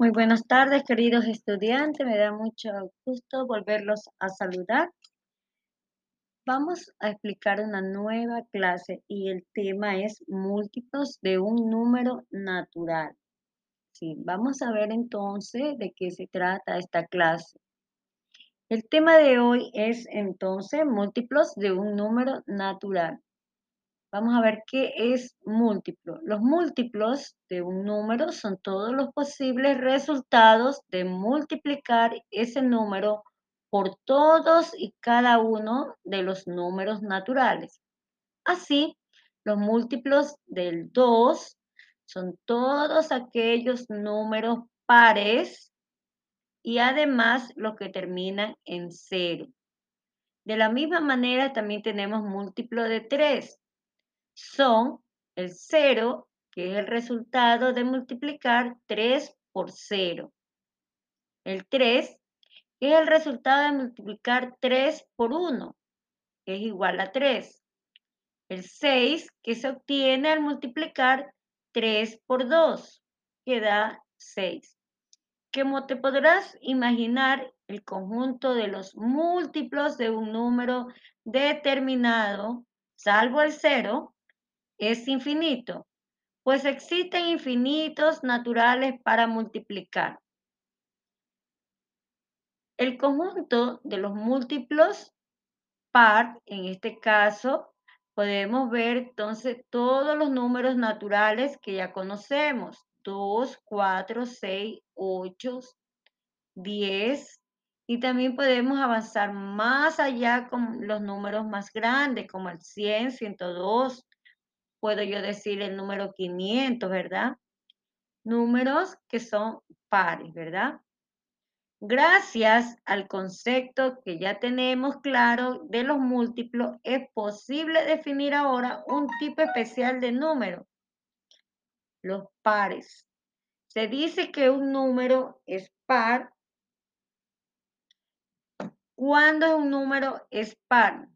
Muy buenas tardes, queridos estudiantes. Me da mucho gusto volverlos a saludar. Vamos a explicar una nueva clase y el tema es múltiplos de un número natural. Sí, vamos a ver entonces de qué se trata esta clase. El tema de hoy es entonces múltiplos de un número natural. Vamos a ver qué es múltiplo. Los múltiplos de un número son todos los posibles resultados de multiplicar ese número por todos y cada uno de los números naturales. Así, los múltiplos del 2 son todos aquellos números pares y además los que terminan en 0. De la misma manera también tenemos múltiplo de 3 son el 0, que es el resultado de multiplicar 3 por 0. El 3, que es el resultado de multiplicar 3 por 1, que es igual a 3. El 6, que se obtiene al multiplicar 3 por 2, que da 6. Como te podrás imaginar, el conjunto de los múltiplos de un número determinado, salvo el 0, es infinito, pues existen infinitos naturales para multiplicar. El conjunto de los múltiplos par, en este caso, podemos ver entonces todos los números naturales que ya conocemos. 2, 4, 6, 8, 10. Y también podemos avanzar más allá con los números más grandes, como el 100, 102, puedo yo decir el número 500, ¿verdad? Números que son pares, ¿verdad? Gracias al concepto que ya tenemos claro de los múltiplos, es posible definir ahora un tipo especial de número, los pares. Se dice que un número es par cuando un número es par.